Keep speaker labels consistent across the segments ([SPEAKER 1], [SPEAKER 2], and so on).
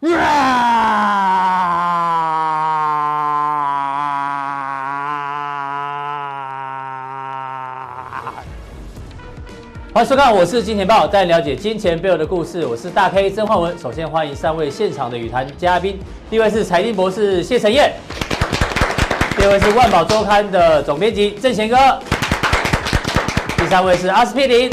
[SPEAKER 1] 欢迎收看，我是金钱豹，带你了解金钱背后的故事。我是大 K 曾焕文。首先欢迎三位现场的与谈嘉宾，第一位是财经博士谢晨彦，第二位是万宝周刊的总编辑郑贤哥，第三位是阿司匹林。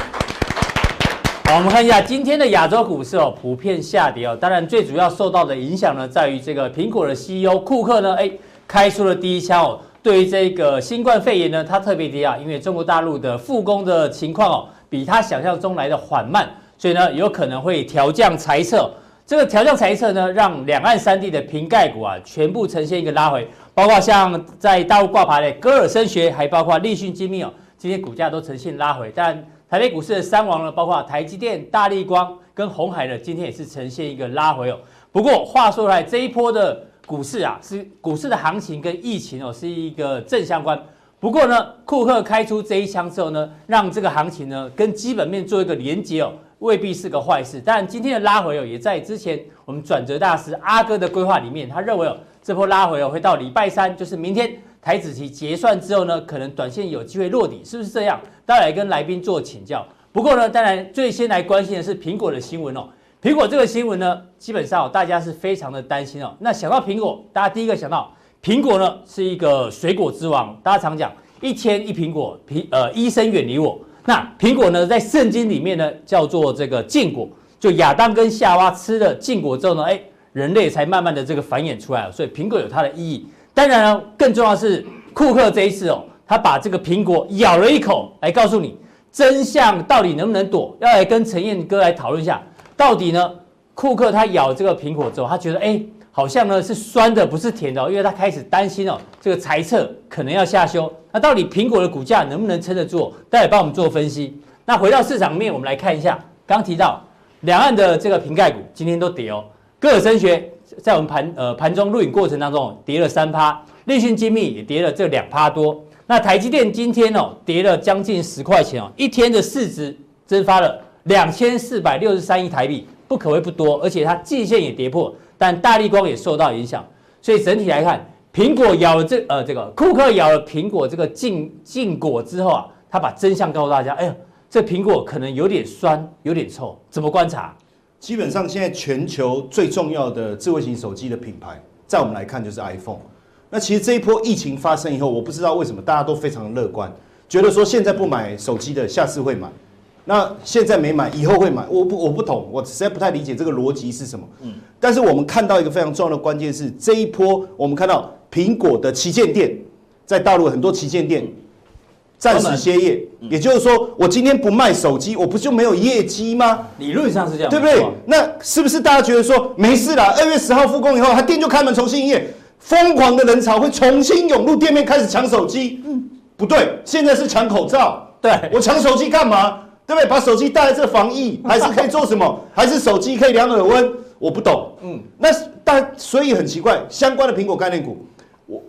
[SPEAKER 1] 好，我们看一下今天的亚洲股市哦，普遍下跌哦。当然，最主要受到的影响呢，在于这个苹果的 CEO 库克呢，哎，开出了第一枪哦。对于这个新冠肺炎呢，他特别低啊，因为中国大陆的复工的情况哦。比他想象中来的缓慢，所以呢，有可能会调降财测。这个调降财测呢，让两岸三地的瓶盖股啊，全部呈现一个拉回，包括像在大陆挂牌的歌尔声学，还包括立讯精密哦，今天股价都呈现拉回。但台北股市的三王呢，包括台积电、大立光跟鸿海呢，今天也是呈现一个拉回哦。不过话说来，这一波的股市啊，是股市的行情跟疫情哦，是一个正相关。不过呢，库克开出这一枪之后呢，让这个行情呢跟基本面做一个连接哦，未必是个坏事。但，今天的拉回哦，也在之前我们转折大师阿哥的规划里面，他认为哦，这波拉回哦会到礼拜三，就是明天台子期结算之后呢，可能短线有机会落底，是不是这样？待会来跟来宾做请教。不过呢，当然最先来关心的是苹果的新闻哦。苹果这个新闻呢，基本上大家是非常的担心哦。那想到苹果，大家第一个想到。苹果呢是一个水果之王，大家常讲一天一苹果，苹呃医生远离我。那苹果呢在圣经里面呢叫做这个禁果，就亚当跟夏娃吃了禁果之后呢，哎，人类才慢慢的这个繁衍出来，所以苹果有它的意义。当然了，更重要的是库克这一次哦，他把这个苹果咬了一口，来告诉你真相到底能不能躲，要来跟陈彦哥来讨论一下，到底呢库克他咬这个苹果之后，他觉得哎。好像呢是酸的，不是甜的，因为他开始担心哦，这个财测可能要下修。那到底苹果的股价能不能撑得住？待会帮我们做分析。那回到市场面，我们来看一下，刚提到两岸的这个瓶盖股今天都跌哦。歌尔声学在我们盘呃盘中录影过程当中跌了三趴，立讯精密也跌了这两趴多。那台积电今天哦跌了将近十块钱哦，一天的市值蒸发了两千四百六十三亿台币，不可谓不多，而且它季线也跌破。但大立光也受到影响，所以整体来看，苹果咬了这呃这个库克咬了苹果这个禁禁果之后啊，他把真相告诉大家，哎呀，这苹果可能有点酸，有点臭，怎么观察？
[SPEAKER 2] 基本上现在全球最重要的智慧型手机的品牌，在我们来看就是 iPhone。那其实这一波疫情发生以后，我不知道为什么大家都非常乐观，觉得说现在不买手机的，下次会买。那现在没买，以后会买，我不我不懂，我实在不太理解这个逻辑是什么。嗯，但是我们看到一个非常重要的关键是，这一波我们看到苹果的旗舰店在大陆很多旗舰店暂时歇业，也就是说，我今天不卖手机，我不就没有业绩吗？
[SPEAKER 1] 理论上是这样，
[SPEAKER 2] 对不对？那是不是大家觉得说没事了？二月十号复工以后，他店就开门重新营业，疯狂的人潮会重新涌入店面开始抢手机？嗯，不对，现在是抢口罩。
[SPEAKER 1] 对，
[SPEAKER 2] 我抢手机干嘛？对不对？把手机带来这防疫，还是可以做什么？还是手机可以量耳温？我不懂。嗯，那但所以很奇怪，相关的苹果概念股，我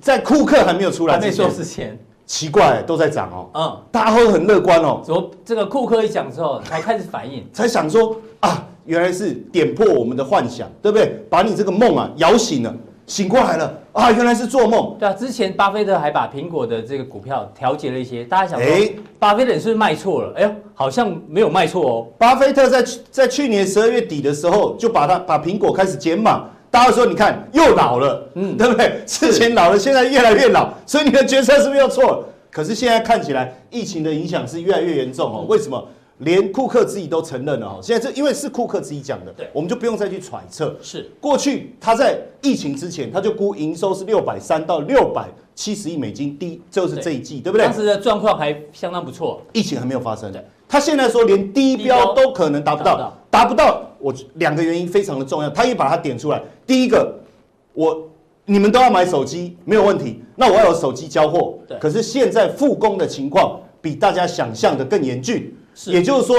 [SPEAKER 2] 在库克还没有出来，
[SPEAKER 1] 还没说之前，
[SPEAKER 2] 奇怪都在涨哦。嗯，大家会很乐观哦。
[SPEAKER 1] 怎么这个库克一讲之后才开始反应？
[SPEAKER 2] 才想说啊，原来是点破我们的幻想，对不对？把你这个梦啊摇醒了。醒过来了啊！原来是做梦。
[SPEAKER 1] 对啊，之前巴菲特还把苹果的这个股票调节了一些，大家想说，哎，巴菲特是不是卖错了？哎呦，好像没有卖错哦。
[SPEAKER 2] 巴菲特在在去年十二月底的时候，就把它把苹果开始减码。大家说，你看又老了，嗯，对不对？之前老了，现在越来越老，所以你的决策是不是又错了？可是现在看起来，疫情的影响是越来越严重哦。为什么？连库克自己都承认了哈，现在这因为是库克自己讲的，对，我们就不用再去揣测。
[SPEAKER 1] 是
[SPEAKER 2] 过去他在疫情之前，他就估营收是六百三到六百七十亿美金，低就是这一季，对不对？
[SPEAKER 1] 当时的状况还相当不错，
[SPEAKER 2] 疫情还没有发生。他现在说连低标都可能达不到，达不到。我两个原因非常的重要，他也把它点出来。第一个，我你们都要买手机没有问题，那我要有手机交货。对，可是现在复工的情况比大家想象的更严峻。也就是说，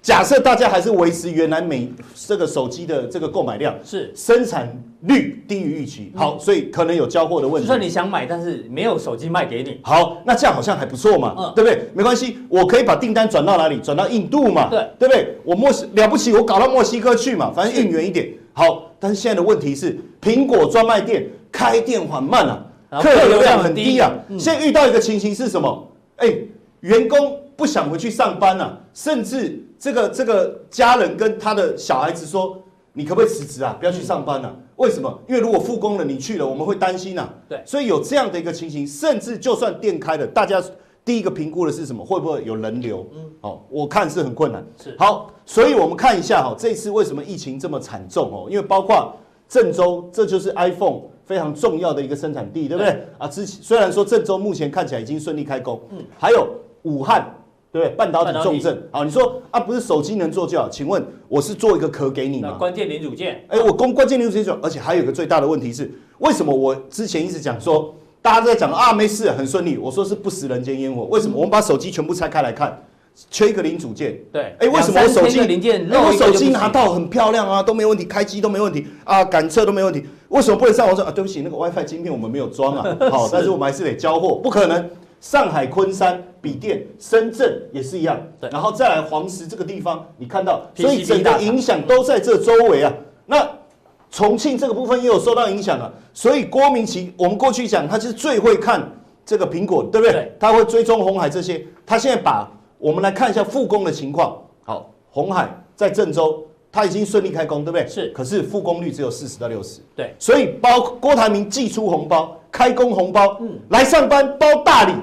[SPEAKER 2] 假设大家还是维持原来每这个手机的这个购买量是生产率低于预期，好，所以可能有交货的问题。就
[SPEAKER 1] 算你想买，但是没有手机卖给你。
[SPEAKER 2] 好，那这样好像还不错嘛，嗯，对不对？没关系，我可以把订单转到哪里？转到印度嘛，对，对不对？我墨西了不起，我搞到墨西哥去嘛，反正运远一点。好，但是现在的问题是，苹果专卖店开店缓慢啊，
[SPEAKER 1] 客流量很低啊。
[SPEAKER 2] 现在遇到一个情形是什么？哎，员工不想回去上班啊，甚至这个这个家人跟他的小孩子说：“你可不可以辞职啊？不要去上班啊？”为什么？因为如果复工了，你去了，我们会担心啊。
[SPEAKER 1] 对，
[SPEAKER 2] 所以有这样的一个情形，甚至就算店开了，大家。第一个评估的是什么？会不会有人流？嗯，好，我看是很困难。
[SPEAKER 1] 是
[SPEAKER 2] 好，所以我们看一下哈，这次为什么疫情这么惨重哦？因为包括郑州，这就是 iPhone 非常重要的一个生产地，对不对？对啊，之前虽然说郑州目前看起来已经顺利开工，嗯，还有武汉，对不对？半导体重症。好，你说啊，不是手机能做就好？请问我是做一个壳给你吗？
[SPEAKER 1] 关键零组件。
[SPEAKER 2] 哎，我供关键零组件，而且还有一个最大的问题是，为什么我之前一直讲说？大家都在讲啊，没事，很顺利。我说是不食人间烟火。为什么？我们把手机全部拆开来看，缺一个零组件。
[SPEAKER 1] 对，
[SPEAKER 2] 哎、欸，为什么我手机
[SPEAKER 1] 零件，
[SPEAKER 2] 我手机拿到很漂亮啊，都没问题，开机都没问题啊，感测都没问题。为什么不能上网说啊？对不起，那个 WiFi 晶片我们没有装啊。好，但是我们还是得交货，不可能。上海、昆山、笔电、深圳也是一样。对，然后再来黄石这个地方，你看到，所以整个影响都在这周围啊。那。重庆这个部分也有受到影响啊，所以郭明奇，我们过去讲他就是最会看这个苹果，对不对？对，他会追踪鸿海这些，他现在把我们来看一下复工的情况。好，红海在郑州，他已经顺利开工，对不对？
[SPEAKER 1] 是，
[SPEAKER 2] 可是复工率只有四十到六十。
[SPEAKER 1] 对，
[SPEAKER 2] 所以包郭台铭寄出红包，开工红包，嗯，来上班包大礼，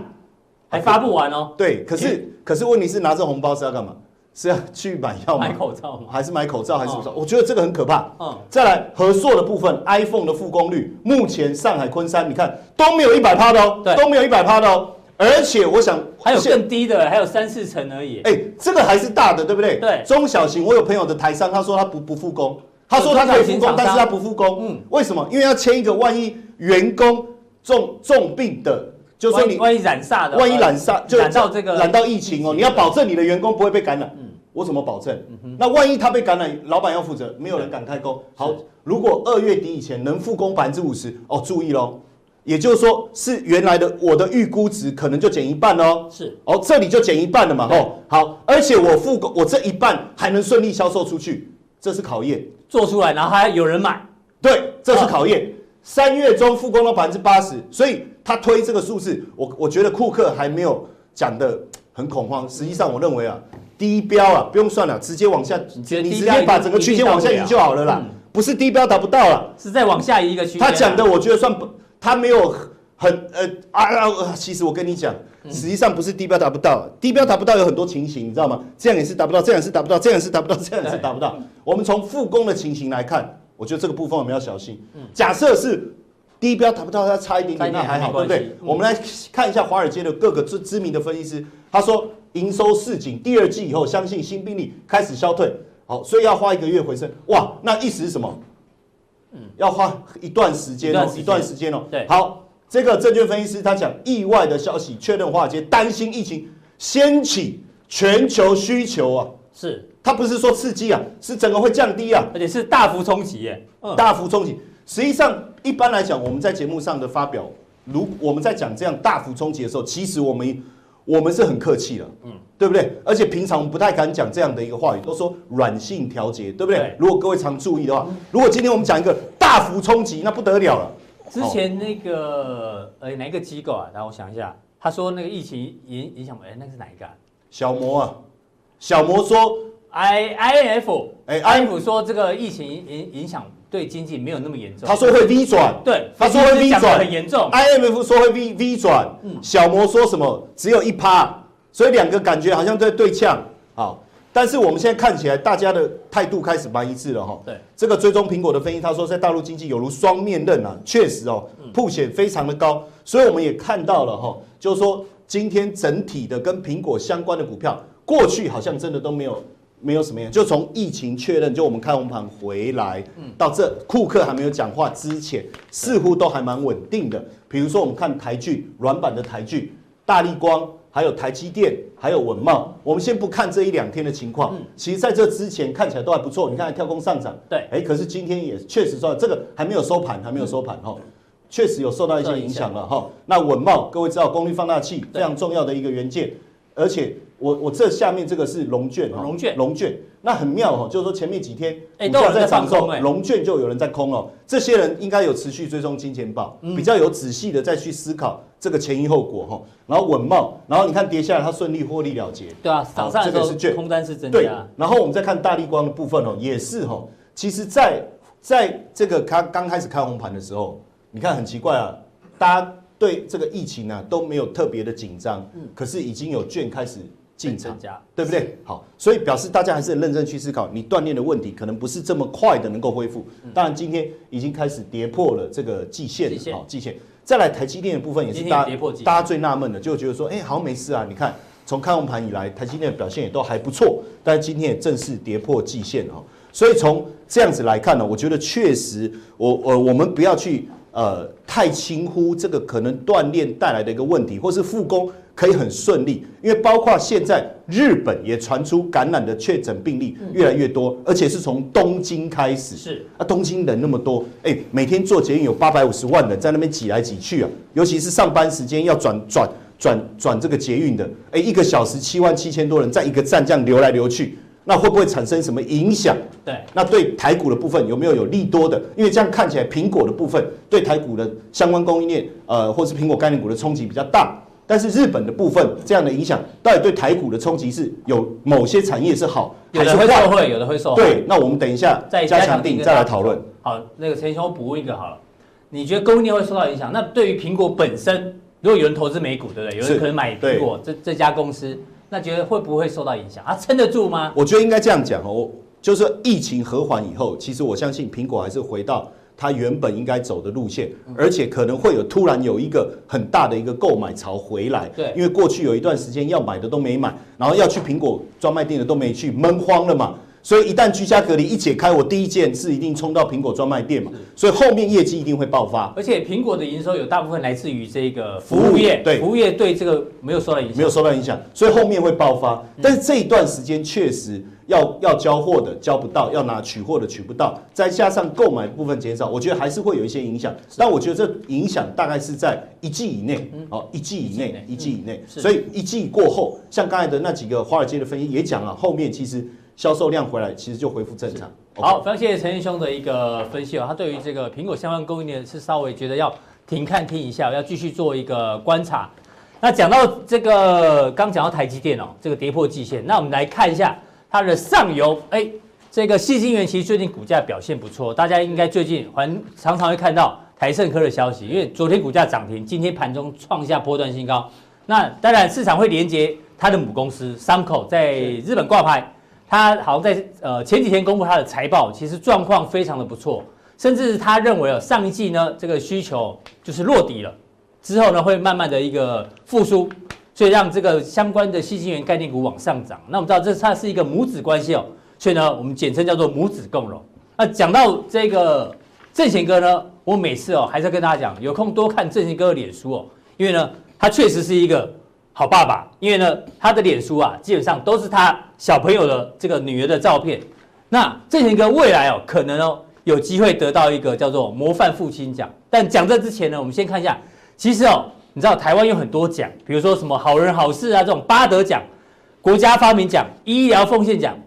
[SPEAKER 1] 还发不完哦。
[SPEAKER 2] 对，可是可是问题是拿着红包是要干嘛？是要去买药吗？
[SPEAKER 1] 买口罩吗？
[SPEAKER 2] 还是买口罩？还是什么？我觉得这个很可怕。嗯，再来合作的部分，iPhone 的复工率，目前上海、昆山，你看都没有一百趴的哦，都没有一百趴的哦。而且我想
[SPEAKER 1] 还有更低的，还有三四成而已。
[SPEAKER 2] 哎，这个还是大的，对不对？
[SPEAKER 1] 对，
[SPEAKER 2] 中小型，我有朋友的台商，他说他不不复工，他说他可以复工，但是他不复工。嗯，为什么？因为要签一个，万一员工重重病的。就说你
[SPEAKER 1] 万一染煞的，
[SPEAKER 2] 万一染煞就
[SPEAKER 1] 染到这个
[SPEAKER 2] 染到疫情哦，你要保证你的员工不会被感染。嗯，我怎么保证？那万一他被感染，老板要负责，没有人敢开工。好，如果二月底以前能复工百分之五十，哦，注意喽，也就是说是原来的我的预估值可能就减一半哦。是，哦，这里就减一半了嘛。哦，好，而且我复工，我这一半还能顺利销售出去，这是考验。
[SPEAKER 1] 做出来，然后还有人买，
[SPEAKER 2] 对，这是考验。三月中复工到百分之八十，所以他推这个数字，我我觉得库克还没有讲的很恐慌。实际上，我认为啊，低标啊不用算了，直接往下，你直接把整个区间往下移就好了啦。不是低标达不到了，
[SPEAKER 1] 是再往下移一个区间。
[SPEAKER 2] 他讲的我觉得算不，他没有很呃啊啊，其实我跟你讲，实际上不是低标达不到，低标达不到有很多情形，你知道吗？这样也是达不到，这样也是达不到，这样也是达不到，这样也是达不到。我们从复工的情形来看。我觉得这个部分我们要小心。假设是低标达不到，它差一点点，那还好，对不对？我们来看一下华尔街的各个知知名的分析师，他说营收市井，第二季以后相信新病例开始消退，好，所以要花一个月回升。哇，那意思是什么？嗯，要花一段时间哦，一段时间哦。对，好，这个证券分析师他讲意外的消息确认华尔街担心疫情掀起全球需求啊，是。他不是说刺激啊，是整个会降低啊，
[SPEAKER 1] 而且是大幅冲击耶，
[SPEAKER 2] 大幅冲击。实际上，一般来讲，我们在节目上的发表，如我们在讲这样大幅冲击的时候，其实我们我们是很客气的，嗯，对不对？而且平常我们不太敢讲这样的一个话语，都说软性调节，对不对？如果各位常注意的话，如果今天我们讲一个大幅冲击，那不得了了。
[SPEAKER 1] 之前那个呃哪一个机构啊？让我想一下，他说那个疫情影影响，哎，那个是哪一个？
[SPEAKER 2] 小摩啊，小摩说。
[SPEAKER 1] I I F 哎，I F 说这个疫情影影响对经济没有那么严重。
[SPEAKER 2] 他说会 V 转，
[SPEAKER 1] 对，
[SPEAKER 2] 他说会 V 转
[SPEAKER 1] 很严重。
[SPEAKER 2] I M F 说会 V V 转，嗯，小摩说什么只有一趴，所以两个感觉好像在对呛。好，但是我们现在看起来，大家的态度开始蛮一致了哈。对，这个追踪苹果的分析，他说在大陆经济有如双面刃啊，确实哦，曝险非常的高，所以我们也看到了哈，就是说今天整体的跟苹果相关的股票，过去好像真的都没有。没有什么样，就从疫情确认，就我们开红盘回来，到这库克还没有讲话之前，似乎都还蛮稳定的。比如说，我们看台剧软板的台剧，大力光，还有台积电，还有稳茂。我们先不看这一两天的情况，其实在这之前看起来都还不错。你看，跳空上涨，对，哎，可是今天也确实说这个还没有收盘，还没有收盘哈，确实有受到一些影响了哈。那稳茂，各位知道功率放大器非常重要的一个元件，而且。我我这下面这个是龙券哈，融券龙券，那很妙哦，就是说前面几天
[SPEAKER 1] 哎都有人在放空哎，
[SPEAKER 2] 融券就有人在空哦。这些人应该有持续追踪金钱豹，比较有仔细的再去思考这个前因后果哈。然后稳懋，然后你看跌下来，它顺利获利了结。
[SPEAKER 1] 对啊，早上来的时候空单是增加。
[SPEAKER 2] 对，然后我们再看大立光的部分哦，也是哈。其实在在这个开刚开始开红盘的时候，你看很奇怪啊，大家对这个疫情啊都没有特别的紧张，可是已经有券开始。进场，对不对？好，所以表示大家还是很认真去思考，你锻炼的问题可能不是这么快的能够恢复。当然，今天已经开始跌破了这个季线，好，季线。再来，台积电的部分也是大家大家最纳闷的，就觉得说，哎，好像没事啊。你看，从开红盘以来，台积电的表现也都还不错，但是今天也正式跌破季线哈。所以从这样子来看呢，我觉得确实，我我我们不要去呃太轻忽这个可能锻炼带来的一个问题，或是复工。可以很顺利，因为包括现在日本也传出感染的确诊病例越来越多，而且是从东京开始。是啊，东京人那么多，哎，每天坐捷运有八百五十万人在那边挤来挤去啊，尤其是上班时间要转转转转这个捷运的，哎，一个小时七万七千多人在一个站这样流来流去，那会不会产生什么影响？对，那对台股的部分有没有有利多的？因为这样看起来，苹果的部分对台股的相关供应链，呃，或是苹果概念股的冲击比较大。但是日本的部分这样的影响，到底对台股的冲击是有某些产业是好，有的
[SPEAKER 1] 会受惠，有的会受惠。
[SPEAKER 2] 对，那我们等一下再加强定再来讨论。
[SPEAKER 1] 好，那个陈兄补一个好了，你觉得供应链会受到影响？那对于苹果本身，如果有人投资美股，对不对？有人可能买苹果这这家公司，那觉得会不会受到影响？啊，撑得住吗？
[SPEAKER 2] 我觉得应该这样讲哦，就是疫情和缓以后，其实我相信苹果还是回到。它原本应该走的路线，而且可能会有突然有一个很大的一个购买潮回来。对，因为过去有一段时间要买的都没买，然后要去苹果专卖店的都没去，闷慌了嘛。所以一旦居家隔离一解开，我第一件事一定冲到苹果专卖店嘛。所以后面业绩一定会爆发。
[SPEAKER 1] 而且苹果的营收有大部分来自于这个服务业，对，服务业对这个没有受到影响，
[SPEAKER 2] 没有受到影响，所以后面会爆发。但是这一段时间确实。要要交货的交不到，要拿取货的取不到，再加上购买部分减少，我觉得还是会有一些影响。但我觉得这影响大概是在一季以内，哦，一季以内，一季以内。所以一季过后，像刚才的那几个华尔街的分析也讲了，后面其实销售量回来，其实就恢复正常。
[SPEAKER 1] 好，非常谢谢陈兄的一个分析哦，他对于这个苹果相关供应链是稍微觉得要停看听一下，要继续做一个观察。那讲到这个，刚讲到台积电哦，这个跌破季线，那我们来看一下。它的上游，哎，这个矽晶圆其实最近股价表现不错，大家应该最近还常常会看到台盛科的消息，因为昨天股价涨停，今天盘中创下波段新高。那当然市场会连接它的母公司 Sumco 在日本挂牌，它好像在呃前几天公布它的财报，其实状况非常的不错，甚至他认为哦上一季呢这个需求就是落底了，之后呢会慢慢的一个复苏。所以让这个相关的矽晶圆概念股往上涨。那我们知道这它是一个母子关系哦，所以呢，我们简称叫做母子共荣。那讲到这个正贤哥呢，我每次哦还是跟大家讲，有空多看正贤哥的脸书哦，因为呢，他确实是一个好爸爸。因为呢，他的脸书啊，基本上都是他小朋友的这个女儿的照片。那正贤哥未来哦，可能哦有机会得到一个叫做模范父亲奖。但讲这之前呢，我们先看一下，其实哦。你知道台湾有很多奖，比如说什么好人好事啊，这种八德奖、国家发明奖、医疗奉献奖，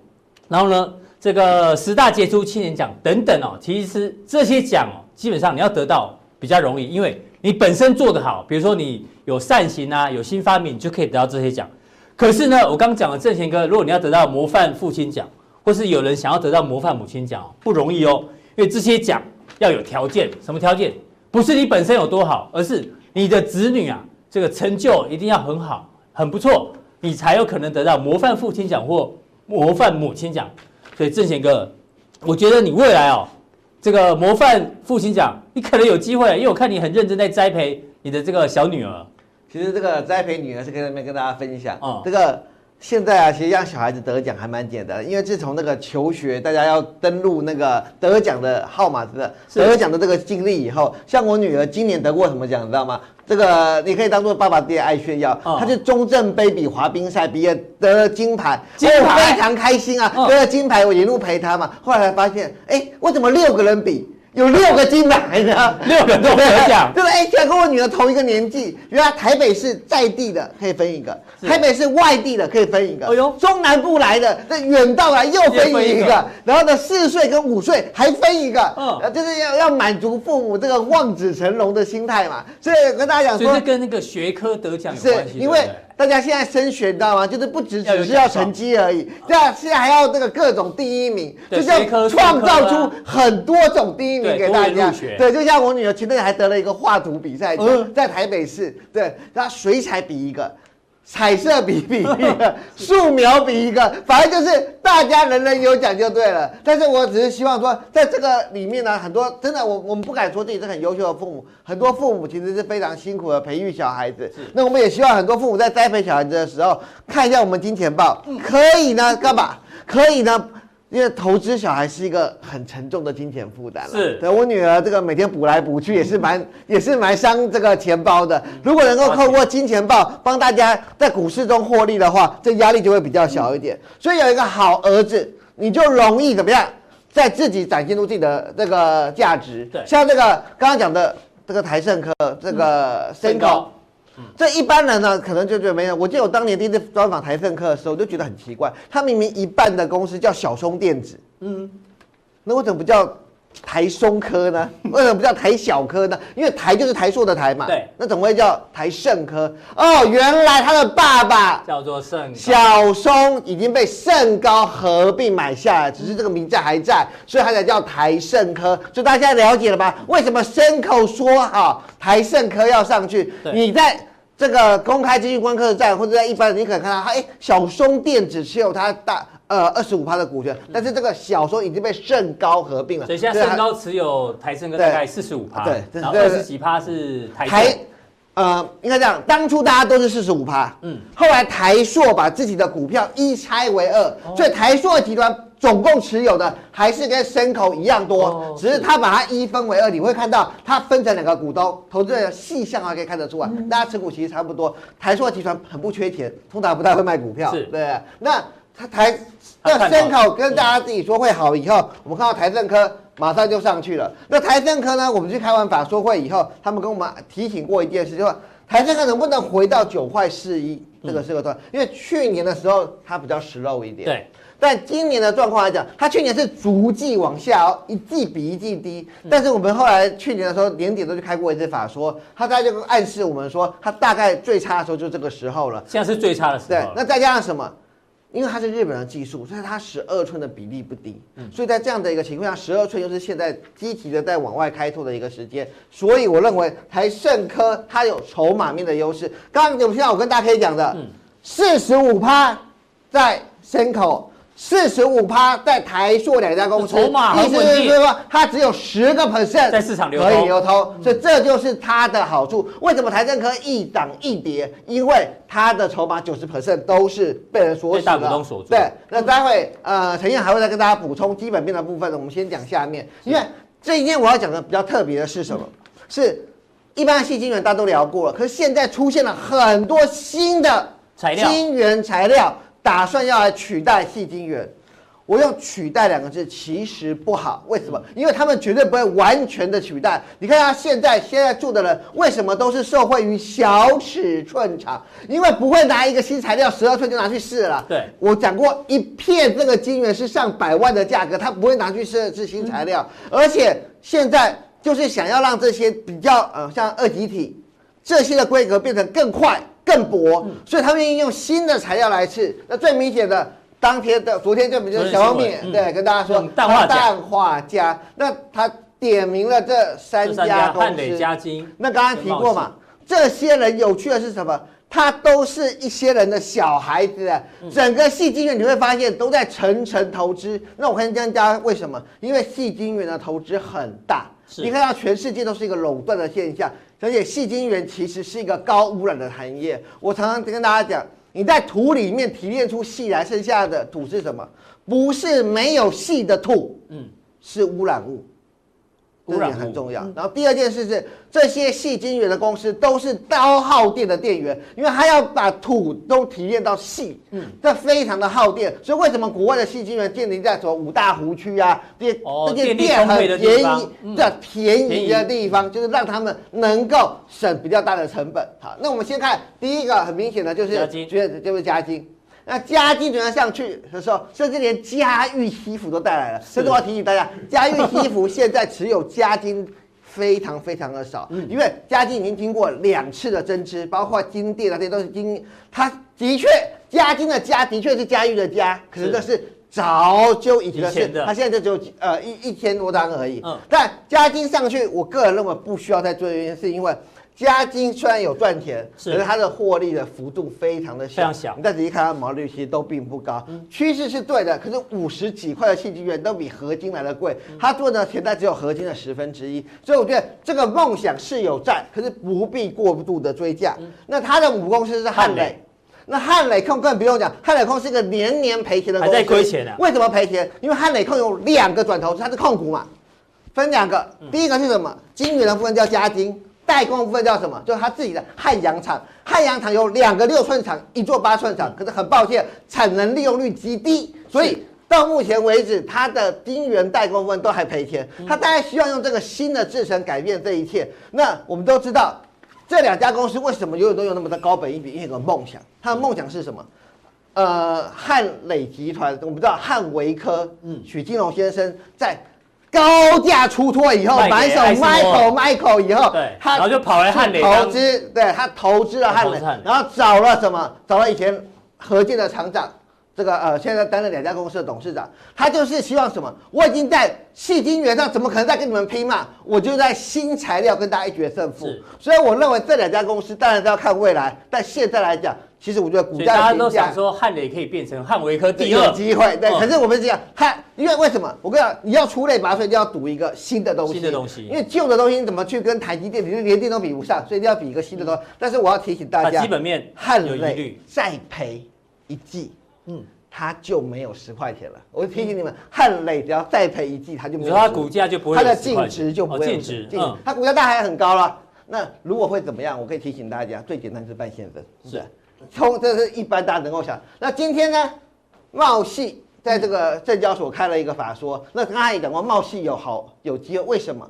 [SPEAKER 1] 然后呢，这个十大杰出青年奖等等哦。其实这些奖哦，基本上你要得到比较容易，因为你本身做得好，比如说你有善行啊，有新发明，你就可以得到这些奖。可是呢，我刚刚讲的正贤哥，如果你要得到模范父亲奖，或是有人想要得到模范母亲奖，不容易哦，因为这些奖要有条件，什么条件？不是你本身有多好，而是你的子女啊，这个成就一定要很好，很不错，你才有可能得到模范父亲奖或模范母亲奖。所以正贤哥，我觉得你未来哦，这个模范父亲奖，你可能有机会，因为我看你很认真在栽培你的这个小女儿。
[SPEAKER 3] 其实这个栽培女儿是跟那边跟大家分享，哦，这个。现在啊，其实让小孩子得奖还蛮简单，因为自从那个求学，大家要登录那个得奖的号码的得奖的这个经历以后，像我女儿今年得过什么奖，你知道吗？这个你可以当做爸爸爹爱炫耀，她是中正杯比滑冰赛毕业得了金牌，金牌？非常开心啊，得了金牌我一路陪她嘛，后来才发现，哎，我怎么六个人比？有六个金牌呢，
[SPEAKER 1] 六个都得奖。
[SPEAKER 3] 对，哎，居然跟我女儿同一个年纪。原来台北是在地的可以分一个，台北是外地的可以分一个。哎呦，中南部来的，那远道来又分一个。然后呢，四岁跟五岁还分一个。嗯，就是要要满足父母这个望子成龙的心态嘛。所以跟大家讲说，
[SPEAKER 1] 所以跟那个学科得奖有关系，
[SPEAKER 3] 因为。大家现在升学，你知道吗？就是不只只是要成绩而已，对啊，现在还要这个各种第一名，就是要创造出很多种第一名给大家。对，就像我女儿前阵子还得了一个画图比赛，在台北市，对，她水彩比一个。彩色笔比一个，素描比一个，反正就是大家人人有奖就对了。但是我只是希望说，在这个里面呢，很多真的我我们不敢说自己是很优秀的父母，很多父母其实是非常辛苦的培育小孩子。那我们也希望很多父母在栽培小孩子的时候，看一下我们金钱豹，可以呢干嘛？可以呢？因为投资小孩是一个很沉重的金钱负担了。是，对我女儿这个每天补来补去也是蛮 也是蛮伤这个钱包的。如果能够透过金钱豹帮大家在股市中获利的话，这压力就会比较小一点。所以有一个好儿子，你就容易怎么样，在自己展现出自己的这个价值。对，像这个刚刚讲的这个台盛科这个这一般人呢，可能就觉得没有。我记得我当年第一次专访台盛科的时候，我就觉得很奇怪，他明明一半的公司叫小松电子，嗯，那为什么不叫台松科呢？为什么不叫台小科呢？因为台就是台塑的台嘛，对，那怎么会叫台盛科？哦，原来他的爸爸
[SPEAKER 1] 叫做盛
[SPEAKER 3] 小松，已经被盛高合并买下来，只是这个名字还在，所以他才叫台盛科。所以大家了解了吧？为什么 Cenko 说好台盛科要上去？你在。这个公开资讯观课站，或者在一般，你可以看到，哎，小松电子持有它大呃二十五趴的股权，但是这个小松已经被盛高合并了，
[SPEAKER 1] 所以现在盛高持有台胜科大概四十五趴，对，然后二十几趴是台台，
[SPEAKER 3] 呃，应该这样，当初大家都是四十五趴，嗯，后来台硕把自己的股票一拆为二，哦、所以台硕集团。总共持有的还是跟 Cenko 一样多，只是他把它一分为二，你会看到它分成两个股东，投资的细项啊可以看得出来，大家持股其实差不多。台塑集团很不缺钱，通常不太会卖股票，对。那他台那 Cenko 跟大家自己说会好以后，我们看到台政科马上就上去了。那台政科呢，我们去开完法说会以后，他们跟我们提醒过一件事，就是台政科能不能回到九块四一这个这个段，因为去年的时候它比较实肉一点。对。但今年的状况来讲，它去年是逐季往下哦，一季比一季低。但是我们后来去年的时候年底都去开过一次法说，它在这个暗示我们说，它大概最差的时候就这个时候了。
[SPEAKER 1] 现在是最差的时候。
[SPEAKER 3] 对，那再加上什么？因为它是日本的技术，所以它十二寸的比例不低。嗯，所以在这样的一个情况下，十二寸又是现在积极的在往外开拓的一个时间，所以我认为台胜科它有筹码面的优势。刚刚有现在我跟大家可以讲的，四十五趴在 Cenko。四十五趴在台塑两家公司，意思是说它只有十个 percent
[SPEAKER 1] 在市场流通，
[SPEAKER 3] 可以流通，所以这就是它的好处。为什么台政科一涨一跌？因为它的筹码九十 percent 都是被人锁死的，
[SPEAKER 1] 大股东锁住。
[SPEAKER 3] 对，那待会呃陈燕还会再跟大家补充基本面的部分，我们先讲下面。因为这一天我要讲的比较特别的是什么？是一般的矽晶圆大家都聊过了，可是现在出现了很多新的材料，晶圆材料。打算要来取代细晶圆，我用“取代”两个字其实不好，为什么？因为他们绝对不会完全的取代。你看他现在现在住的人为什么都是受惠于小尺寸厂？因为不会拿一个新材料十二寸就拿去试了。对，我讲过，一片这个晶圆是上百万的价格，他不会拿去试试新材料。而且现在就是想要让这些比较呃像二极体这些的规格变成更快。更薄，所以他们愿意用新的材料来吃。那最明显的，当天的昨天就比如小方面，嗯、对，跟大家说
[SPEAKER 1] 氮化
[SPEAKER 3] 氮化镓。那他点名了这三家公司，
[SPEAKER 1] 汉磊嘉晶。
[SPEAKER 3] 那刚刚提过嘛，这些人有趣的是什么？他都是一些人的小孩子。整个矽晶圆你会发现都在层层投资。那我看这家为什么？因为矽晶圆的投资很大，是你看到全世界都是一个垄断的现象。而且细晶圆其实是一个高污染的行业。我常常跟大家讲，你在土里面提炼出细来，剩下的土是什么？不是没有细的土，嗯，是污染物。这点很重要。然后第二件事是，这些细晶圆的公司都是高耗电的电源，因为它要把土都提炼到细，嗯，这非常的耗电。所以为什么国外的细晶圆建立在什么五大湖区啊这些这些电很便宜这便宜的地方，就是让他们能够省比较大的成本。好，那我们先看第一个，很明显的就是就是嘉晶。那嘉金怎样上去的时候，甚至连嘉裕西服都带来了。所以我要提醒大家，嘉裕西服现在持有嘉金非常非常的少，因为嘉金已经经过两次的增资，包括金店啊这些都是金。它的确嘉金的嘉的确是嘉裕的嘉，可是这是早就以前的事，它现在就只有呃一一千多张而已。嗯，但嘉金上去，我个人认为不需要再追，原因是因为。嘉金虽然有赚钱，可是它的获利的幅度非常的小，小。你再仔细看它毛利率，其实都并不高。趋势是对的，可是五十几块的矽晶元都比合金来的贵。它做的钱袋只有合金的十分之一，所以我觉得这个梦想是有赚，可是不必过度的追价。那它的母公司是汉磊，那汉磊控更不用讲，汉磊控是一个年年赔钱的公司，还在亏钱啊？为什么赔钱？因为汉磊控有两个转投资，它是控股嘛，分两个。第一个是什么？晶圆的部分叫嘉晶。代工部分叫什么？就是他自己的汉阳厂。汉阳厂有两个六寸厂，一座八寸厂。可是很抱歉，产能利用率极低，所以到目前为止，它的晶圆代工部分都还赔钱。他大概希望用这个新的制程改变这一切。那我们都知道，这两家公司为什么永远都有那么的高本益比？因为有个梦想，他的梦想是什么？呃，汉磊集团，我们知道汉维科，嗯，许金龙先生在。高价出脱以后，买手 Michael Michael 以后，
[SPEAKER 1] 对，他然后就跑来汉磊
[SPEAKER 3] 投资，对，他投资了汉磊，然后找了什么？找了以前合建的厂长，这个呃，现在担任两家公司的董事长，他就是希望什么？我已经在矽晶圆上，怎么可能再跟你们拼嘛？我就在新材料跟大家一决胜负。所以我认为这两家公司当然都要看未来，但现在来讲。其实我觉得股价，大
[SPEAKER 1] 家都想说汉磊可以变成汉维科第二
[SPEAKER 3] 机会，对。可是我们是这样，汉，因为为什么？我跟你讲，你要出类拔萃，就要赌一个新的东西。
[SPEAKER 1] 新的东西。因
[SPEAKER 3] 为旧的东西你怎么去跟台积电，你连电都比不上，所以你要比一个新的东西。但是我要提醒大家，
[SPEAKER 1] 基本面
[SPEAKER 3] 汉磊再赔一季，嗯，它就没有十块钱了。我提醒你们，汉磊只要再赔一季，它就没有。
[SPEAKER 1] 它股价就不会，
[SPEAKER 3] 它的净值就不会
[SPEAKER 1] 净值，
[SPEAKER 3] 嗯，它股价大还很高了。那如果会怎么样？我可以提醒大家，最简单是半现分，是。从这是一般大家能够想，那今天呢，茂系在这个证交所开了一个法说，那刚才也讲过，茂系有好有机会，为什么？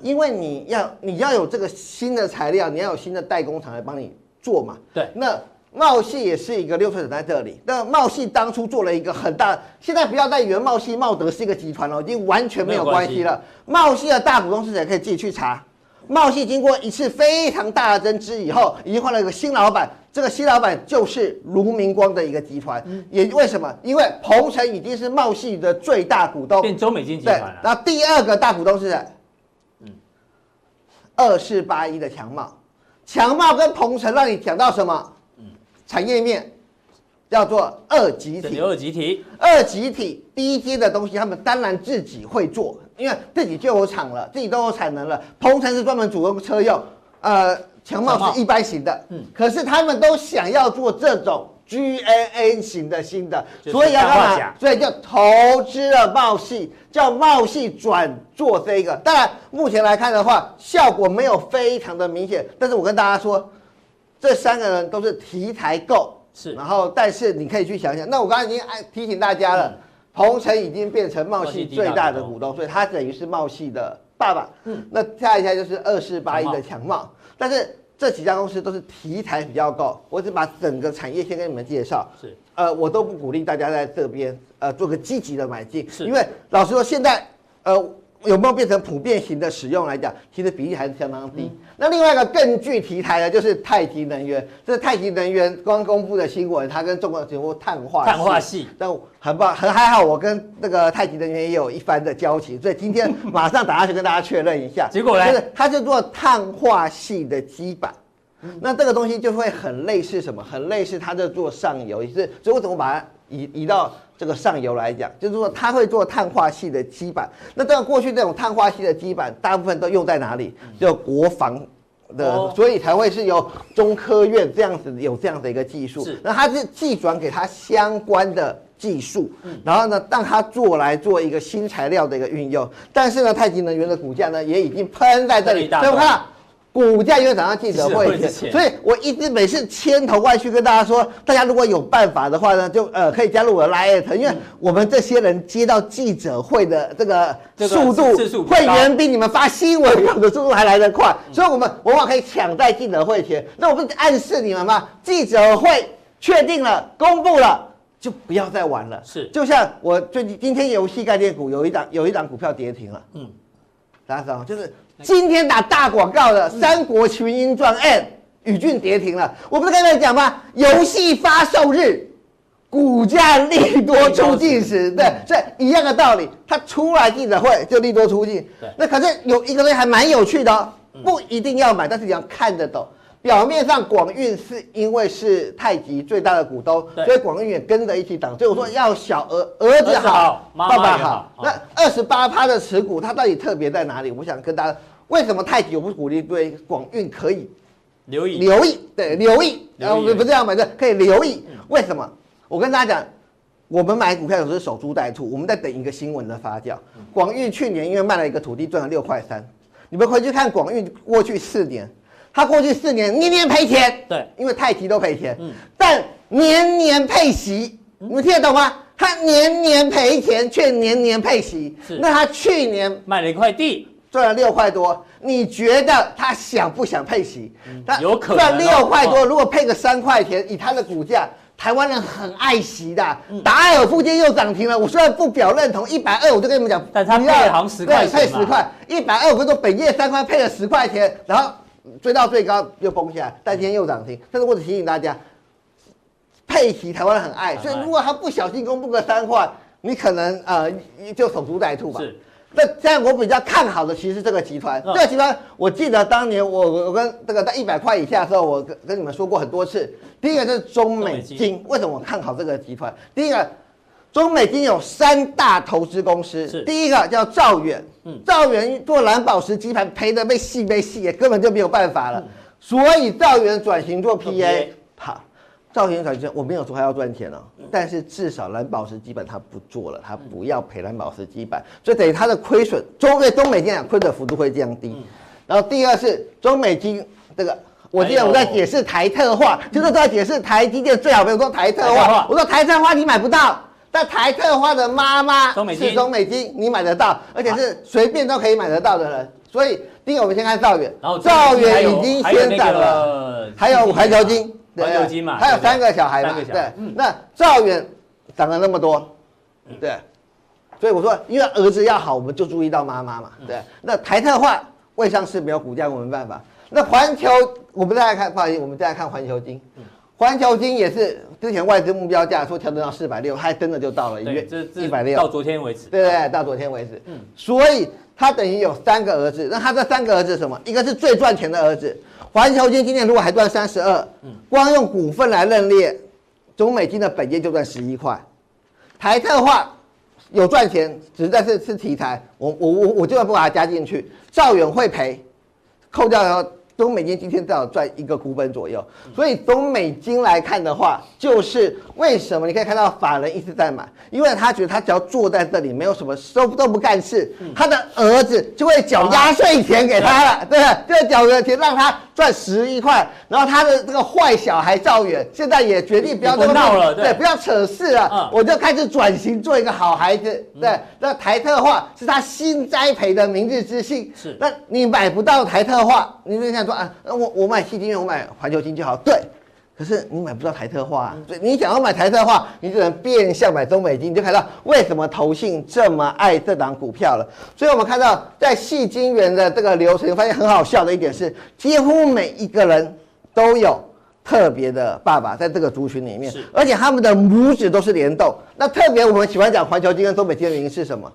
[SPEAKER 3] 因为你要你要有这个新的材料，你要有新的代工厂来帮你做嘛。
[SPEAKER 1] 对，
[SPEAKER 3] 那茂系也是一个六寸厂在这里，那茂系当初做了一个很大，现在不要再以为茂系茂德是一个集团了，已经完全没有关系了。茂系的大股东是谁？可以自己去查。茂系经过一次非常大的增资以后，已经换了一个新老板。这个新老板就是卢明光的一个集团。也为什么？因为鹏程已经是茂系的最大股东，
[SPEAKER 1] 变中美金集团了。
[SPEAKER 3] 那第二个大股东是谁？嗯，二四八一的强茂。强茂跟鹏程让你讲到什么？嗯，产业面叫做二级体。
[SPEAKER 1] 二级体，
[SPEAKER 3] 二级体低阶的东西，他们当然自己会做。因为自己就有厂了，自己都有产能了。鹏程是专门主动车用，呃，强茂是一般型的，嗯，可是他们都想要做这种 GAN 型的新的，所以要干嘛？所以就投资了茂系，叫茂系转做这个。当然，目前来看的话，效果没有非常的明显。但是我跟大家说，这三个人都是题材够，是。然后，但是你可以去想想，那我刚才已经提醒大家了。嗯鹏程已经变成茂系最大的股东，所以它等于是茂系的爸爸。嗯，那下一家就是二四八一的强茂，但是这几家公司都是题材比较高。我只把整个产业先跟你们介绍。是，呃，我都不鼓励大家在这边呃做个积极的买进，是因为老实说现在呃。有没有变成普遍型的使用来讲，其实比例还是相当低。嗯、那另外一个更具题材的，就是太极能源。这是太极能源刚公布的新闻，它跟中国节目碳化
[SPEAKER 1] 碳化系，
[SPEAKER 3] 但很棒，很还好。我跟那个太极能源也有一番的交情，所以今天马上打下去跟大家确认一下。
[SPEAKER 1] 结果呢？
[SPEAKER 3] 就是它是做碳化系的基板。嗯、那这个东西就会很类似什么？很类似它在做上游，也是。所以我怎么把它移移到？这个上游来讲，就是说它会做碳化系的基板。那这个过去这种碳化系的基板，大部分都用在哪里？就国防的，哦、所以才会是由中科院这样子有这样的一个技术。那它是技转给它相关的技术，然后呢，让它做来做一个新材料的一个运用。但是呢，太极能源的股价呢也已经喷在这里，所以我看。股价因为早上记者会前，所以我一直每次千头万绪跟大家说，大家如果有办法的话呢，就呃可以加入我的 Line，因为我们这些人接到记者会的这个速度，会员比你们发新闻稿的速度还来得快，所以我们往往可以抢在记者会前。那我不是暗示你们吗？记者会确定了，公布了，就不要再玩了。是，就像我最近今天游戏概念股有一档有一档股票跌停了，嗯，大家知道就是。今天打大广告的《三国群英传 M》宇峻跌停了，我不是跟你们讲吗？游戏发售日，股价利多出尽时，对，所以一样的道理，它出来记者会就利多出尽。对，那可是有一个东西还蛮有趣的哦，不一定要买，但是你要看得懂。表面上广运是因为是太极最大的股东，所以广运也跟着一起涨。所以我说要小儿儿子好，爸爸好。那二十八趴的持股，它到底特别在哪里？我想跟大家。为什么太极我不鼓励对广运可以留意留意？对，留意，呃，我们不是这样买的，可以留意。为什么？我跟大家讲，我们买股票有时候守株待兔，我们在等一个新闻的发酵。广运去年因为卖了一个土地赚了六块三，你们回去看广运过去四年，他过去四年年年赔钱，对，因为太极都赔钱，嗯，但年年配息，你们听得懂吗？他年年赔钱却年年配息，是，那他去年
[SPEAKER 1] 卖了一块地。
[SPEAKER 3] 赚了六块多，你觉得他想不想配息？
[SPEAKER 1] 他有可能
[SPEAKER 3] 赚六块多，如果配个三块钱，以他的股价，台湾人很爱息的。达尔富今天又涨停了，我虽然不表认同，一百二我就跟你们讲，
[SPEAKER 1] 但他配了好像十块钱，
[SPEAKER 3] 配十块，一百二我跟你说本业三块配了十块钱，然后追到最高又崩下来，但今天又涨停。但是我只提醒大家，配息台湾人很爱，所以如果他不小心公布个三块，你可能呃就守株待兔吧。是。那现在我比较看好的，其实这个集团，这个集团，我记得当年我我跟这个在一百块以下的时候，我跟跟你们说过很多次。第一个就是中美金，为什么我看好这个集团？第一个，中美金有三大投资公司，第一个叫兆远，兆远做蓝宝石基盘赔的被戏被戏，也根本就没有办法了，所以兆远转型做 PA，好。造型转型，我没有说他要赚钱了，但是至少蓝宝石基本他不做了，他不要赔蓝宝石基本，所以等于他的亏损，中对中美金啊亏的幅度会降低。然后第二是中美金这个，我记得我在解释台特化，就是在解释台积电最好，比如说台特化，我说台特化你买不到，但台特化的妈妈是中美金，你买得到，而且是随便都可以买得到的人。所以第一个我们先看兆远，兆远已经先涨了，还有环球晶。环球金嘛，他有三个小孩嘛，对，那赵远长了那么多，对，所以我说，因为儿子要好，我们就注意到妈妈嘛，对。那台特化未上市没有股价，我没办法。那环球，我们再来看，不好意思，我们再来看环球晶，环球金也是之前外资目标价说调整到四百六，还真的就到了一月一百六，
[SPEAKER 1] 到昨天为止，
[SPEAKER 3] 对对，到昨天为止，嗯，所以它等于有三个儿子，那它这三个儿子什么？一个是最赚钱的儿子。环球金今年如果还赚三十二，光用股份来认列，中美金的本业就赚十一块。台特化有赚钱，只是在是是题材，我我我我就要不把它加进去。兆远会赔，扣掉以后。中美金今天至少赚一个股本左右，所以中美金来看的话，就是为什么你可以看到法人一直在买，因为他觉得他只要坐在这里，没有什么都都不干事，他的儿子就会缴压岁钱给他了，对，这个缴的钱让他赚十一块，然后他的这个坏小孩赵远现在也决定不要闹了，对，不要扯事了，我就开始转型做一个好孩子，对，那台特化是他新栽培的明日之星，是，那你买不到台特化，你就想。啊，我我买矽晶圆，我买环球金就好。对，可是你买不到台特化，啊，所以你想要买台特化，你只能变相买中美金。你就看到为什么投信这么爱这档股票了。所以我们看到在戏金元的这个流程，发现很好笑的一点是，几乎每一个人都有特别的爸爸在这个族群里面，而且他们的拇指都是联动。那特别我们喜欢讲环球金跟中美金的原因是什么？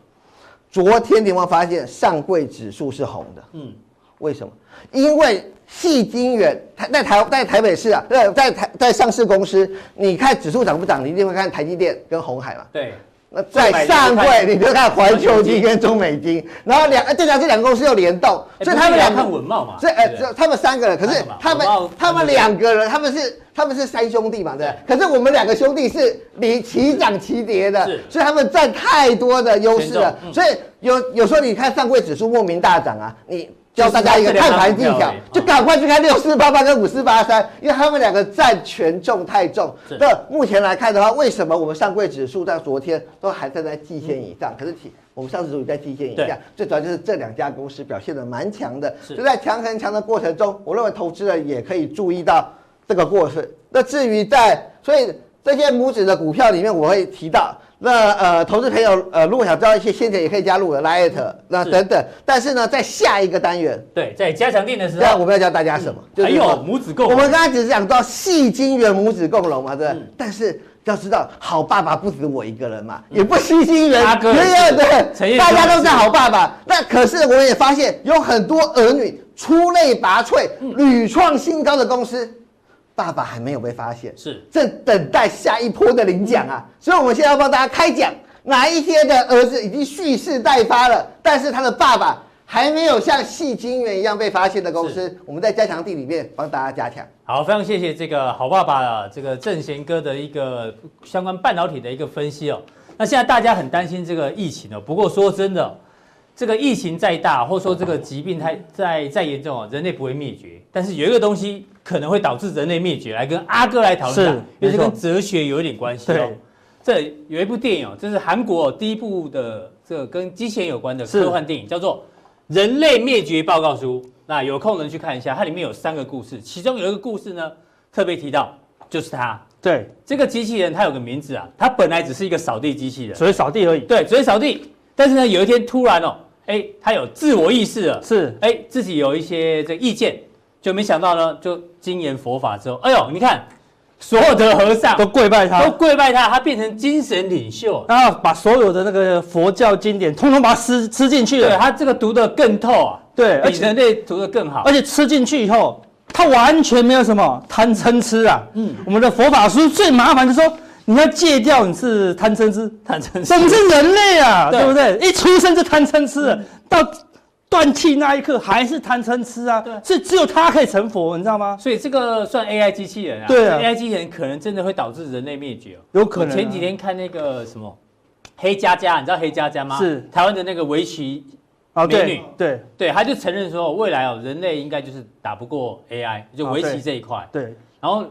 [SPEAKER 3] 昨天你有没有发现上柜指数是红的？嗯。为什么？因为矽晶圆台在台在台北市啊，在在台在上市公司，你看指数涨不涨？你一定会看台积电跟红海嘛。对。那在上柜你就看环球金跟中美金，然后两呃，对啊，这两个公司又联动，所以他们两个
[SPEAKER 1] 看文茂嘛，
[SPEAKER 3] 所以呃，他们三个人，可是他们他们两个人，他们是他们是三兄弟嘛，对，可是我们两个兄弟是你齐涨齐跌的，所以他们占太多的优势了，所以有有时候你看上柜指数莫名大涨啊，你。教大家一个看盘技巧，就赶快去看六四八八跟五四八三，因为他们两个占权重太重。那目前来看的话，为什么我们上柜指数在昨天都还站在季线以上？可是我们上证指数在季线以下，最主要就是这两家公司表现的蛮强的。就在强很强的过程中，我认为投资人也可以注意到这个过程。那至于在所以这些母子的股票里面，我会提到。那呃，投资朋友呃，如果想知道一些现在也可以加入我的 Line，那等等。但是呢，在下一个单元，
[SPEAKER 1] 对，在加强錠的时候，
[SPEAKER 3] 我们要教大家什么？
[SPEAKER 1] 还有母子共，
[SPEAKER 3] 我们刚才只是讲到矽晶圆母子共荣嘛，对不对？但是要知道，好爸爸不止我一个人嘛，也不矽晶圆，对对对，大家都是好爸爸。那可是我们也发现，有很多儿女出类拔萃、屡创新高的公司。爸爸还没有被发现，是正等待下一波的领奖啊！所以我们现在要帮大家开奖，哪一天的儿子已经蓄势待发了，但是他的爸爸还没有像矽晶圆一样被发现的公司，我们在加强地里面帮大家加强。
[SPEAKER 1] 好，非常谢谢这个好爸爸啊，这个正贤哥的一个相关半导体的一个分析哦。那现在大家很担心这个疫情哦，不过说真的。这个疫情再大，或者说这个疾病太再再严重啊，人类不会灭绝，但是有一个东西可能会导致人类灭绝，来跟阿哥来讨论一下，因为这跟哲学有一点关系哦。这有一部电影哦，这是韩国第一部的这个跟机器人有关的科幻电影，叫做《人类灭绝报告书》。那有空人去看一下，它里面有三个故事，其中有一个故事呢特别提到，就是它。对，这个机器人它有个名字啊，它本来只是一个扫地机器人，
[SPEAKER 4] 只会扫地而已。
[SPEAKER 1] 对，只会扫地，但是呢，有一天突然哦。哎，他有自我意识了，是。哎，自己有一些这意见，就没想到呢，就精研佛法之后，哎呦，你看所有的和尚
[SPEAKER 4] 都跪拜他，
[SPEAKER 1] 都跪拜他，他变成精神领袖，
[SPEAKER 4] 然后把所有的那个佛教经典通通把它吃吃进去了，
[SPEAKER 1] 对他这个读得更透啊，
[SPEAKER 4] 对，
[SPEAKER 1] 比人类读得更好，
[SPEAKER 4] 而且吃进去以后，他完全没有什么贪嗔痴啊，嗯，我们的佛法书最麻烦就是说。你要戒掉，你是贪嗔痴，贪嗔痴，我们是人类啊，对，对不对？一出生就贪嗔痴，嗯、到断气那一刻还是贪嗔痴啊，对，所以只有他可以成佛，你知道吗？
[SPEAKER 1] 所以这个算 AI 机器人啊，对啊，AI 机器人可能真的会导致人类灭绝，
[SPEAKER 4] 有可能、啊。
[SPEAKER 1] 前几天看那个什么黑佳佳，你知道黑佳佳吗？是。台湾的那个围棋美女，
[SPEAKER 4] 哦、对。对，
[SPEAKER 1] 对，他就承认说，未来哦，人类应该就是打不过 AI，就围棋这一块，对，对，然后。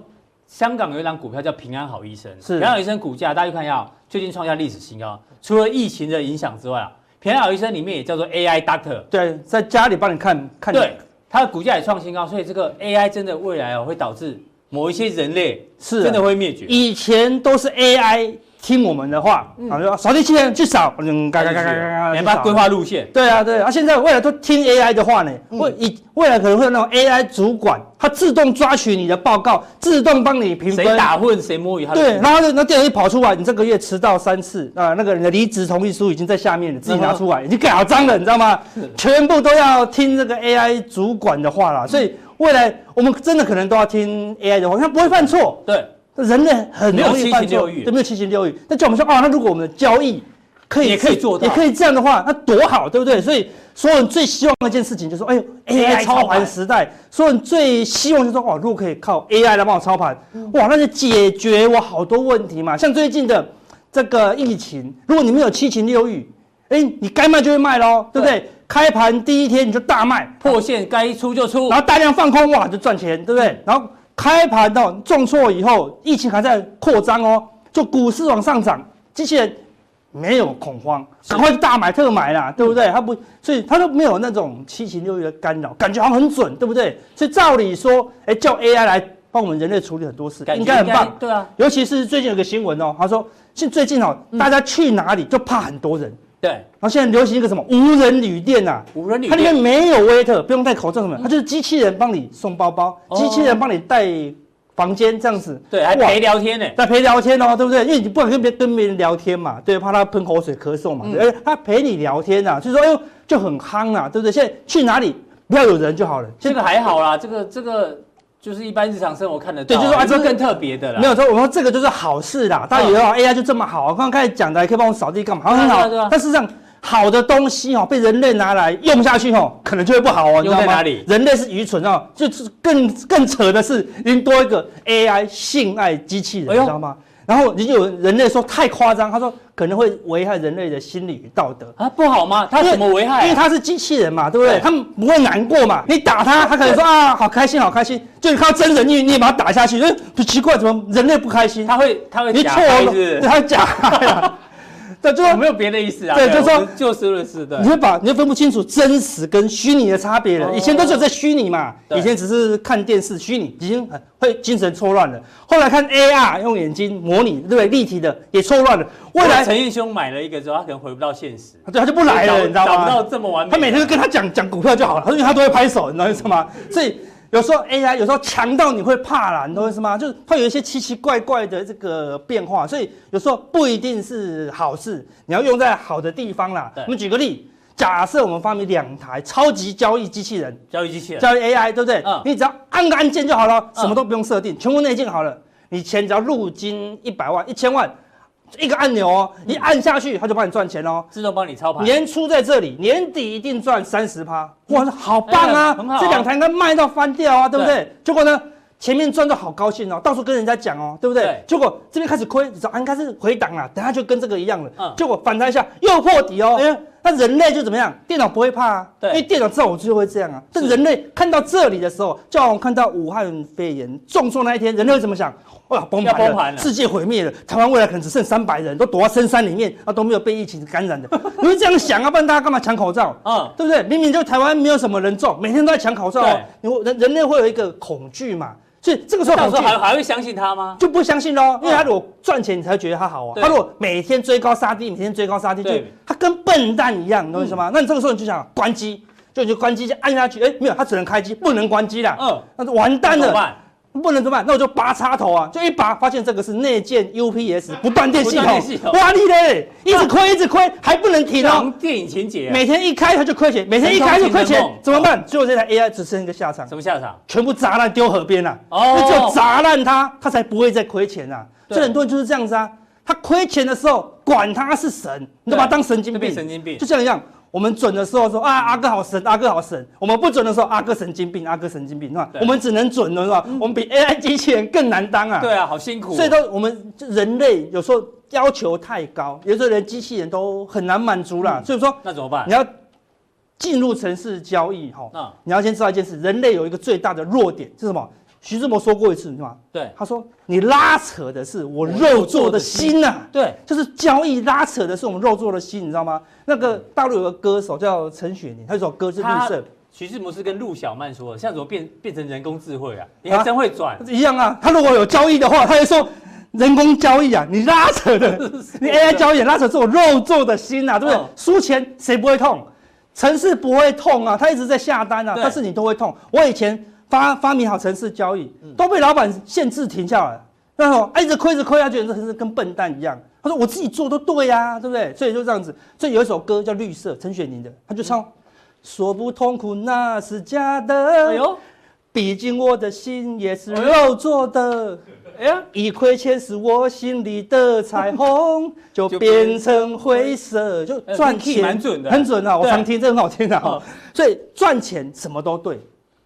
[SPEAKER 1] 香港有一档股票叫平安好医生，是平安好医生股价，大家去看一下，最近创下历史新高。除了疫情的影响之外啊，平安好医生里面也叫做 AI Doctor，
[SPEAKER 4] 对，在家里帮你看看。
[SPEAKER 1] 对，它的股价也创新高，所以这个 AI 真的未来哦会导致某一些人类是真的会灭绝。
[SPEAKER 4] 以前都是 AI。听我们的话，好就扫地机器人去扫，嗯，嘎嘎嘎嘎嘎嘎，
[SPEAKER 1] 你把它规划路线。
[SPEAKER 4] 对啊，对啊，现在未来都听 AI 的话呢，会以未来可能会有那种 AI 主管，他自动抓取你的报告，自动帮你评分。
[SPEAKER 1] 谁打混谁摸鱼？
[SPEAKER 4] 对，然后那那电脑一跑出来，你这个月迟到三次啊，那个人的离职同意书已经在下面了，自己拿出来，已经盖好章了，你知道吗？全部都要听这个 AI 主管的话了，所以未来我们真的可能都要听 AI 的话，他不会犯错。
[SPEAKER 1] 对。
[SPEAKER 4] 人类很容易犯错，对，没有七情六欲。那叫我们说，哦，那如果我们的交易可以
[SPEAKER 1] 也可以做到，
[SPEAKER 4] 也可以这样的话，那多好，对不对？所以，所有人最希望的一件事情就是说，哎呦，AI 操盘时代，所有人最希望就是说，哦，如果可以靠 AI 来帮我操盘，哇，那就解决我好多问题嘛。像最近的这个疫情，如果你没有七情六欲，哎，你该卖就会卖喽，对不对？开盘第一天你就大卖，
[SPEAKER 1] 破线该出就出，
[SPEAKER 4] 然后大量放空，哇，就赚钱，对不对？然后。开盘到重挫以后，疫情还在扩张哦，就股市往上涨，机器人没有恐慌，赶快大买特买啦，对不对？他不，所以他都没有那种七情六欲的干扰，感觉好像很准，对不对？所以照理说，哎，叫 AI 来帮我们人类处理很多事，应该很棒，对啊。尤其是最近有个新闻哦，他说，现最近哦，大家去哪里就怕很多人。对，然后现在流行一个什么无人旅店呐？无人旅店，它里面没有 waiter，不用戴口罩什么，它就是机器人帮你送包包，机器人帮你带房间这样子。
[SPEAKER 1] 对，还陪聊天呢，
[SPEAKER 4] 在陪聊天哦，对不对？因为你不敢跟别跟别人聊天嘛，对，怕他喷口水、咳嗽嘛。哎，他陪你聊天呐，所以说，哎呦，就很夯啊，对不对？现在去哪里不要有人就好了。
[SPEAKER 1] 这个还好啦，这个这个就是一般日常生活看得到，
[SPEAKER 4] 对，就是啊，这
[SPEAKER 1] 更特别的啦。
[SPEAKER 4] 没有说，我说这个就是好事啦。大家以为 AI 就这么好，刚刚开始讲的，还可以帮我扫地干嘛？好，很好。但事实上，好的东西哦，被人类拿来用下去哦，可能就会不好哦。
[SPEAKER 1] 你知道吗？
[SPEAKER 4] 人类是愚蠢哦，就是更更扯的是，已经多一个 AI 性爱机器人，你知道吗？然后有人类说太夸张，他说可能会危害人类的心理与道德
[SPEAKER 1] 啊，不好吗？他怎么危害？
[SPEAKER 4] 因为他是机器人嘛，对不对？他们不会难过嘛？你打他，他可能说啊，好开心，好开心。就你靠真人，你你也把他打下去，就，奇怪，怎么人类不开心？
[SPEAKER 1] 他会他会假开是？
[SPEAKER 4] 他假。对，就
[SPEAKER 1] 说没有别的意思啊。
[SPEAKER 4] 对，就说
[SPEAKER 1] 就事论事。对，
[SPEAKER 4] 你会把你会分不清楚真实跟虚拟的差别了。以前都是在虚拟嘛，以前只是看电视虚拟，已经很会精神错乱了。后来看 AR 用眼睛模拟，对不对？立体的也错乱了。未来
[SPEAKER 1] 陈义兄买了一个之后，他可能回不到现实，
[SPEAKER 4] 对，他就不来了，你知道吗？
[SPEAKER 1] 找不到这么完美。
[SPEAKER 4] 他每天都跟他讲讲股票就好了，因为他都会拍手，你知道意思吗？所以。有时候 AI 有时候强到你会怕啦，你懂我意思吗？就是会有一些奇奇怪怪的这个变化，所以有时候不一定是好事。你要用在好的地方啦。我们举个例，假设我们发明两台超级交易机器人，
[SPEAKER 1] 交易机器人，
[SPEAKER 4] 交易 AI，对不对？嗯。你只要按个按键就好了，什么都不用设定，全部内建好了。你钱只要入金一百万、一千万。一个按钮哦，一按下去，他就帮你赚钱哦，
[SPEAKER 1] 自动帮你操盘。
[SPEAKER 4] 年初在这里，年底一定赚三十趴，哇，好棒啊！很好，这两台应该卖到翻掉啊，对不对？结果呢，前面赚到好高兴哦，到处跟人家讲哦，对不对？结果这边开始亏，早应该是回档了，等下就跟这个一样了。嗯，结果反弹一下又破底哦，哎，那人类就怎么样？电脑不会怕啊，对，因为电脑知道我就会这样啊。但人类看到这里的时候，就好像看到武汉肺炎重挫那一天，人类会怎么想？哇，崩盘了，了世界毁灭了，台湾未来可能只剩三百人，都躲在深山里面，啊，都没有被疫情感染的。你会这样想啊？不然大家干嘛抢口罩？啊、嗯，对不对？明明就台湾没有什么人中，每天都在抢口罩，对，人人类会有一个恐惧嘛？所以这个时候，到时候
[SPEAKER 1] 还还会相信他吗？
[SPEAKER 4] 就不相信喽，因为他如果赚钱，你才会觉得他好啊。他如果每天追高杀低，每天追高杀低，就他跟笨蛋一样，你懂我意思吗？嗯、那你这个时候你就想关机，就你就关机，就按下去，哎，没有，他只能开机，不能关机啦。嗯，那就完蛋了。不能怎么办？那我就拔插头啊，就一拔，发现这个是内建 UPS 不断电系统，哇你嘞，一直亏一直亏，还不能停哦。
[SPEAKER 1] 电影情节，
[SPEAKER 4] 每天一开它就亏钱，每天一开就亏钱，怎么办？最后这台 AI 只剩一个下场，
[SPEAKER 1] 什么下场？
[SPEAKER 4] 全部砸烂丢河边了。哦，只有砸烂它，它才不会再亏钱啊。所以很多人就是这样子啊，他亏钱的时候管他是神，你都把他当神经病，
[SPEAKER 1] 神经病，
[SPEAKER 4] 就这样一样。我们准的时候说啊，阿哥好神，阿哥好神。我们不准的时候，阿哥神经病，阿哥神经病，是吧？我们只能准了，是吧？我们比 AI 机器人更难当啊。
[SPEAKER 1] 对啊，好辛苦。
[SPEAKER 4] 所以说，我们人类有时候要求太高，有时候连机器人都很难满足了。所以说，
[SPEAKER 1] 那怎么办？
[SPEAKER 4] 你要进入城市交易，哈，你要先知道一件事，人类有一个最大的弱点是什么？徐志摩说过一次，你知
[SPEAKER 1] 道吗？
[SPEAKER 4] 对，他说你拉扯的是我肉做的心呐、啊，
[SPEAKER 1] 对，
[SPEAKER 4] 就是交易拉扯的是我们肉做的心，你知道吗？那个大陆有个歌手叫陈雪凝，他有首歌是绿色。
[SPEAKER 1] 徐志摩是跟陆小曼说的，现在怎么变变成人工智慧啊？你还真会转、啊，
[SPEAKER 4] 一样啊。他如果有交易的话，他就说人工交易啊，你拉扯的，你 AI 交易拉扯是我肉做的心呐、啊，对不对？输、哦、钱谁不会痛？城市不会痛啊，他一直在下单啊，对但是你都会痛。我以前。发发明好城市交易，都被老板限制停下来。那种一直亏一直亏，他觉得这是跟笨蛋一样。他说我自己做都对呀、啊，对不对？所以就这样子。所以有一首歌叫《绿色》，陈雪凝的，他就唱：嗯、说不痛苦那是假的，哎呦，毕竟我的心也是肉做的。哎呀，一亏钱是我心里的彩虹，就变成灰色，就赚钱，蛮准的，很准啊！我常听，这很好听的哈。所以赚钱什么都对。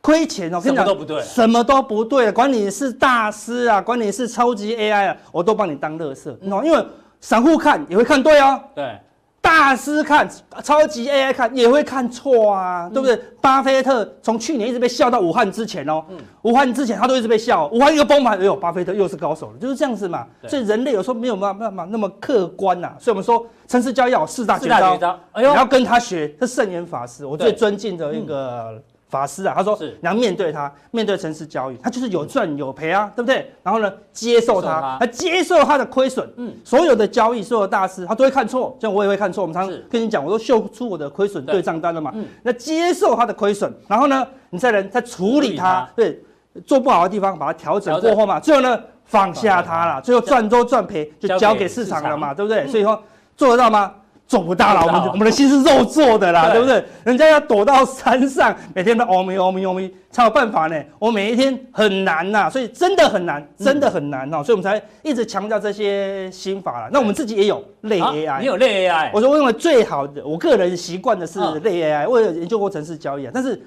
[SPEAKER 4] 亏钱哦，什么都不对，什么都不对，管你是大师啊，管你是超级 AI 啊，我都帮你当乐色，你懂？因为散户看也会看对哦，对，大师看超级 AI 看也会看错啊，对不对？巴菲特从去年一直被笑到武汉之前哦，武汉之前他都一直被笑，武汉一个崩盘，哎呦，巴菲特又是高手了，就是这样子嘛。所以人类有时候没有办法那么客观呐，所以我们说城市交易要有四大绝招，你要跟他学，这圣严法师，我最尊敬的一个。法师啊，他说是你要面对他，面对城市交易，他就是有赚有赔啊，对不对？然后呢，接受他，他接受他的亏损。嗯，所有的交易，所有的大师，他都会看错，像我也会看错。我们常常跟你讲，我都秀出我的亏损对账单了嘛。嗯，那接受他的亏损，然后呢，你再来再处理他，对，做不好的地方把它调整过后嘛，最后呢，放下他了，最后赚多赚赔就交给市场了嘛，对不对？所以说做得到吗？做不到啦，我们我们的心是肉做的啦，对，不对？人家要躲到山上，每天都欧咪欧咪欧咪，才有办法呢。我每一天很难呐，所以真的很难，真的很难哦、嗯，所以我们才一直强调这些心法啦。那我们自己也有类 AI，、啊、
[SPEAKER 1] 你有类 AI？
[SPEAKER 4] 我说我认为最好的，我个人习惯的是类 AI，、嗯、我有研究过城市交易啊，但是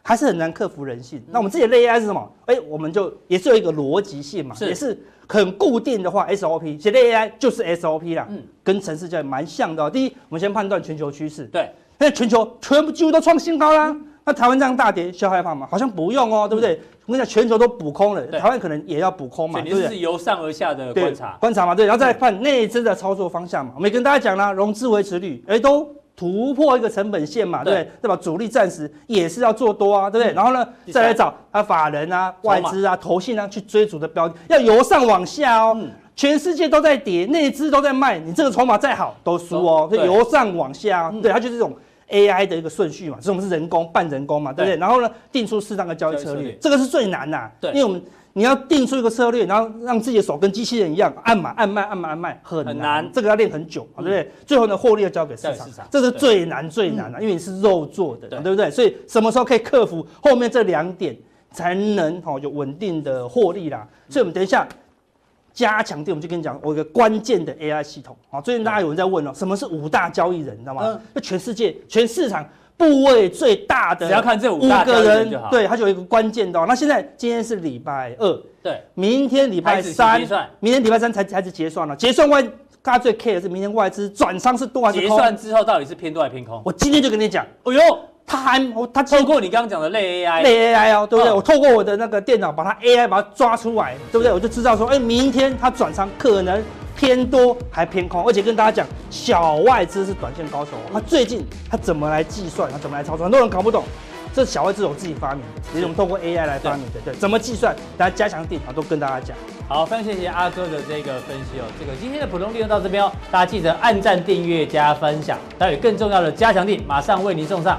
[SPEAKER 4] 还是很难克服人性。那我们自己的类 AI 是什么？哎，我们就也是有一个逻辑性嘛，是也是。很固定的话，SOP 写的 AI 就是 SOP 啦，嗯，跟程式交易蛮像的、喔。第一，我们先判断全球趋势，对，那全球全部几乎都创新高啦。嗯、那台湾这样大跌，需要害怕吗？好像不用哦、喔，对不对？我跟你讲，全球都补空了，台湾可能也要补空嘛，对不对？
[SPEAKER 1] 是由上而下的观察，
[SPEAKER 4] 观察嘛，对，然后再看内资的操作方向嘛。我们也跟大家讲啦，融资维持率，哎，都。突破一个成本线嘛，对不对？对吧？主力暂时也是要做多啊，对不对？嗯、然后呢，再来找啊法人啊、外资啊、投信啊去追逐的标的，要由上往下哦。嗯、全世界都在跌，内资都在卖，你这个筹码再好都输哦。就由上往下、嗯，对，它就是这种 AI 的一个顺序嘛。这种是人工、半人工嘛，对不对？对然后呢，定出适当的交易策略，这个是最难的、啊，对，因为我们。你要定出一个策略，然后让自己的手跟机器人一样按买按卖按买按卖，很难，很难，这个要练很久，对不对？最后呢，获利要交给市场，市场这是最难最难的，因为你是肉做的，对，对不对？所以什么时候可以克服后面这两点，才能哦有稳定的获利啦？所以我们等一下加强錠，我们就跟你讲，我一个关键的 AI 系统啊。最近大家有人在问哦，什么是五大交易人，你知道吗？那全世界全市场。部位最大的，只要看这五个人，对，它就有一个关键的。那现在今天是礼拜二，对，明天礼拜三，明天礼拜三才开始结算了。结算外，大家最 care 的是明天外资转仓是多还是空？结算之后到底是偏多还是偏空？我今天就跟你讲，哎呦，他还他透过你刚刚讲的类 AI，类 AI 哦，对不对？我透过我的那个电脑把它 AI 把它抓出来，对不对？我就知道说，哎，明天它转仓可能。偏多还偏空，而且跟大家讲，小外资是短线高手。他最近他怎么来计算？他怎么来操作？很多人搞不懂。这小外资我自己发明的，也是我们透过 AI 来发明的。对，怎么计算？大家加强定啊，都跟大家讲。好，非常谢谢阿哥的这个分析哦。这个今天的普通錠到这边哦，大家记得按赞、订阅、加分享。待会更重要的加强定马上为您送上。